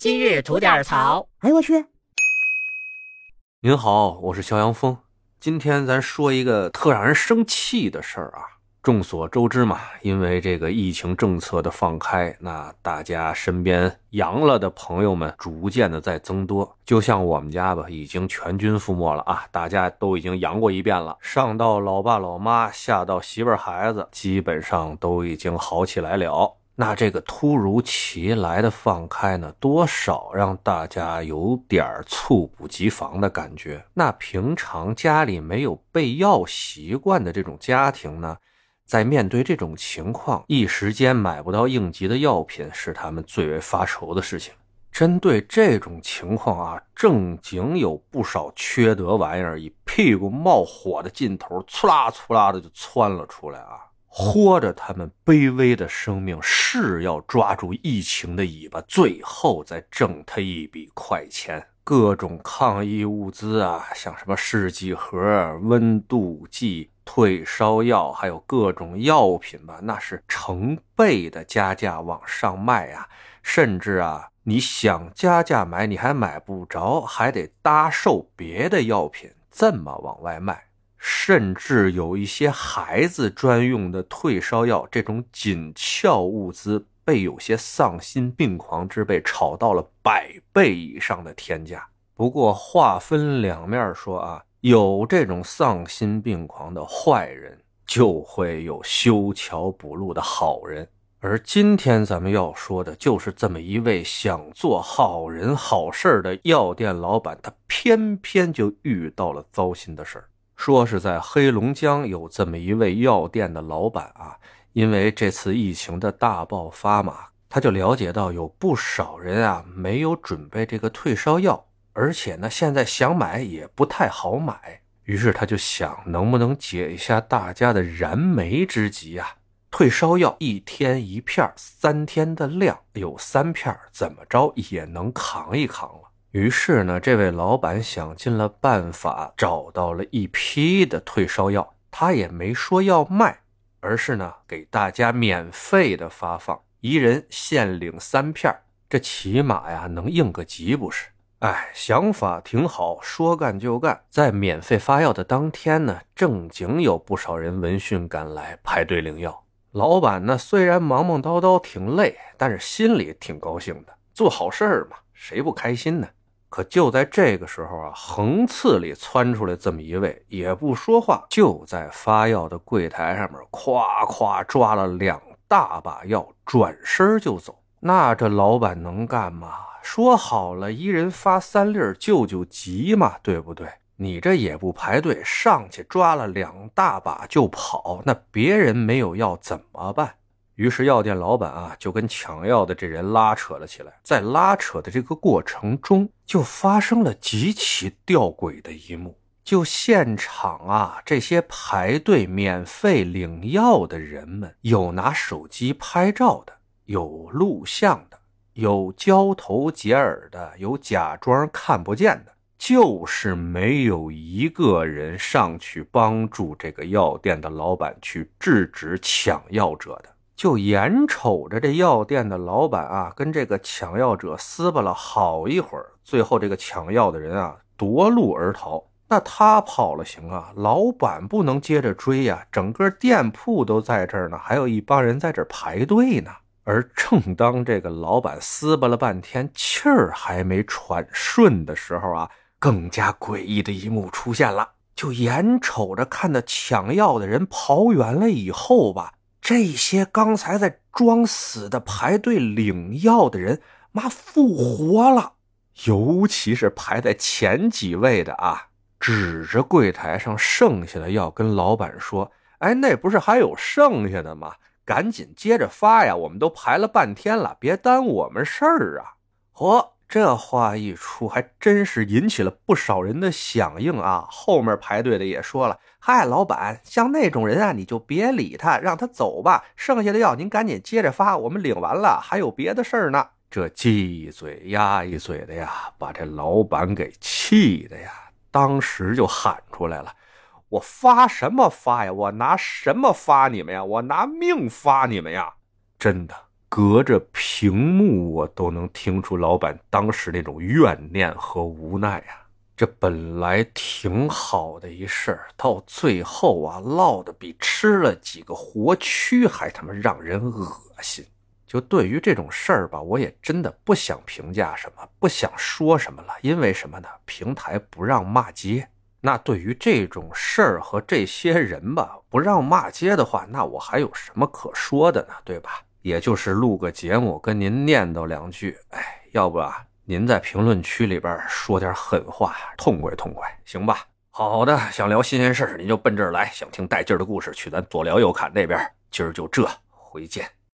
今日吐点槽。哎呦我去！您好，我是肖阳峰。今天咱说一个特让人生气的事儿啊。众所周知嘛，因为这个疫情政策的放开，那大家身边阳了的朋友们逐渐的在增多。就像我们家吧，已经全军覆没了啊！大家都已经阳过一遍了，上到老爸老妈，下到媳妇孩子，基本上都已经好起来了。那这个突如其来的放开呢，多少让大家有点猝不及防的感觉。那平常家里没有备药习惯的这种家庭呢，在面对这种情况，一时间买不到应急的药品，是他们最为发愁的事情。针对这种情况啊，正经有不少缺德玩意儿，以屁股冒火的劲头，呲啦呲啦的就窜了出来啊！豁着他们卑微的生命，是要抓住疫情的尾巴，最后再挣他一笔快钱。各种抗疫物资啊，像什么试剂盒、温度计、退烧药，还有各种药品吧，那是成倍的加价往上卖啊！甚至啊，你想加价买，你还买不着，还得搭售别的药品，这么往外卖。甚至有一些孩子专用的退烧药，这种紧俏物资被有些丧心病狂之辈炒到了百倍以上的天价。不过话分两面说啊，有这种丧心病狂的坏人，就会有修桥补路的好人。而今天咱们要说的就是这么一位想做好人好事的药店老板，他偏偏就遇到了糟心的事儿。说是在黑龙江有这么一位药店的老板啊，因为这次疫情的大爆发嘛，他就了解到有不少人啊没有准备这个退烧药，而且呢现在想买也不太好买，于是他就想能不能解一下大家的燃眉之急啊？退烧药一天一片，三天的量有三片，怎么着也能扛一扛了。于是呢，这位老板想尽了办法，找到了一批的退烧药。他也没说要卖，而是呢给大家免费的发放，一人限领三片这起码呀能应个急不是？哎，想法挺好，说干就干。在免费发药的当天呢，正经有不少人闻讯赶来排队领药。老板呢虽然忙忙叨叨挺累，但是心里挺高兴的，做好事儿嘛，谁不开心呢？可就在这个时候啊，横刺里窜出来这么一位，也不说话，就在发药的柜台上面咵咵抓了两大把药，转身就走。那这老板能干吗？说好了，一人发三粒救救急嘛，对不对？你这也不排队，上去抓了两大把就跑，那别人没有药怎么办？于是药店老板啊，就跟抢药的这人拉扯了起来。在拉扯的这个过程中，就发生了极其吊诡的一幕。就现场啊，这些排队免费领药的人们，有拿手机拍照的，有录像的，有交头接耳的，有假装看不见的，就是没有一个人上去帮助这个药店的老板去制止抢药者的。就眼瞅着这药店的老板啊，跟这个抢药者撕巴了好一会儿，最后这个抢药的人啊夺路而逃。那他跑了行啊，老板不能接着追呀，整个店铺都在这儿呢，还有一帮人在这儿排队呢。而正当这个老板撕巴了半天，气儿还没喘顺的时候啊，更加诡异的一幕出现了。就眼瞅着看到抢药的人跑远了以后吧。这些刚才在装死的排队领药的人，妈复活了！尤其是排在前几位的啊，指着柜台上剩下的药，跟老板说：“哎，那不是还有剩下的吗？赶紧接着发呀！我们都排了半天了，别耽误我们事儿啊！”嚯！这话一出，还真是引起了不少人的响应啊！后面排队的也说了：“嗨，老板，像那种人啊，你就别理他，让他走吧。剩下的药您赶紧接着发，我们领完了还有别的事儿呢。”这鸡一嘴鸭一嘴的呀，把这老板给气的呀，当时就喊出来了：“我发什么发呀？我拿什么发你们呀？我拿命发你们呀！”真的。隔着屏幕我都能听出老板当时那种怨念和无奈啊。这本来挺好的一事儿，到最后啊，落得比吃了几个活蛆还他妈让人恶心。就对于这种事儿吧，我也真的不想评价什么，不想说什么了。因为什么呢？平台不让骂街。那对于这种事儿和这些人吧，不让骂街的话，那我还有什么可说的呢？对吧？也就是录个节目跟您念叨两句，哎，要不啊？您在评论区里边说点狠话，痛快痛快，行吧？好的，想聊新鲜事您就奔这儿来；想听带劲儿的故事，去咱左聊右侃那边。今儿就这，回见。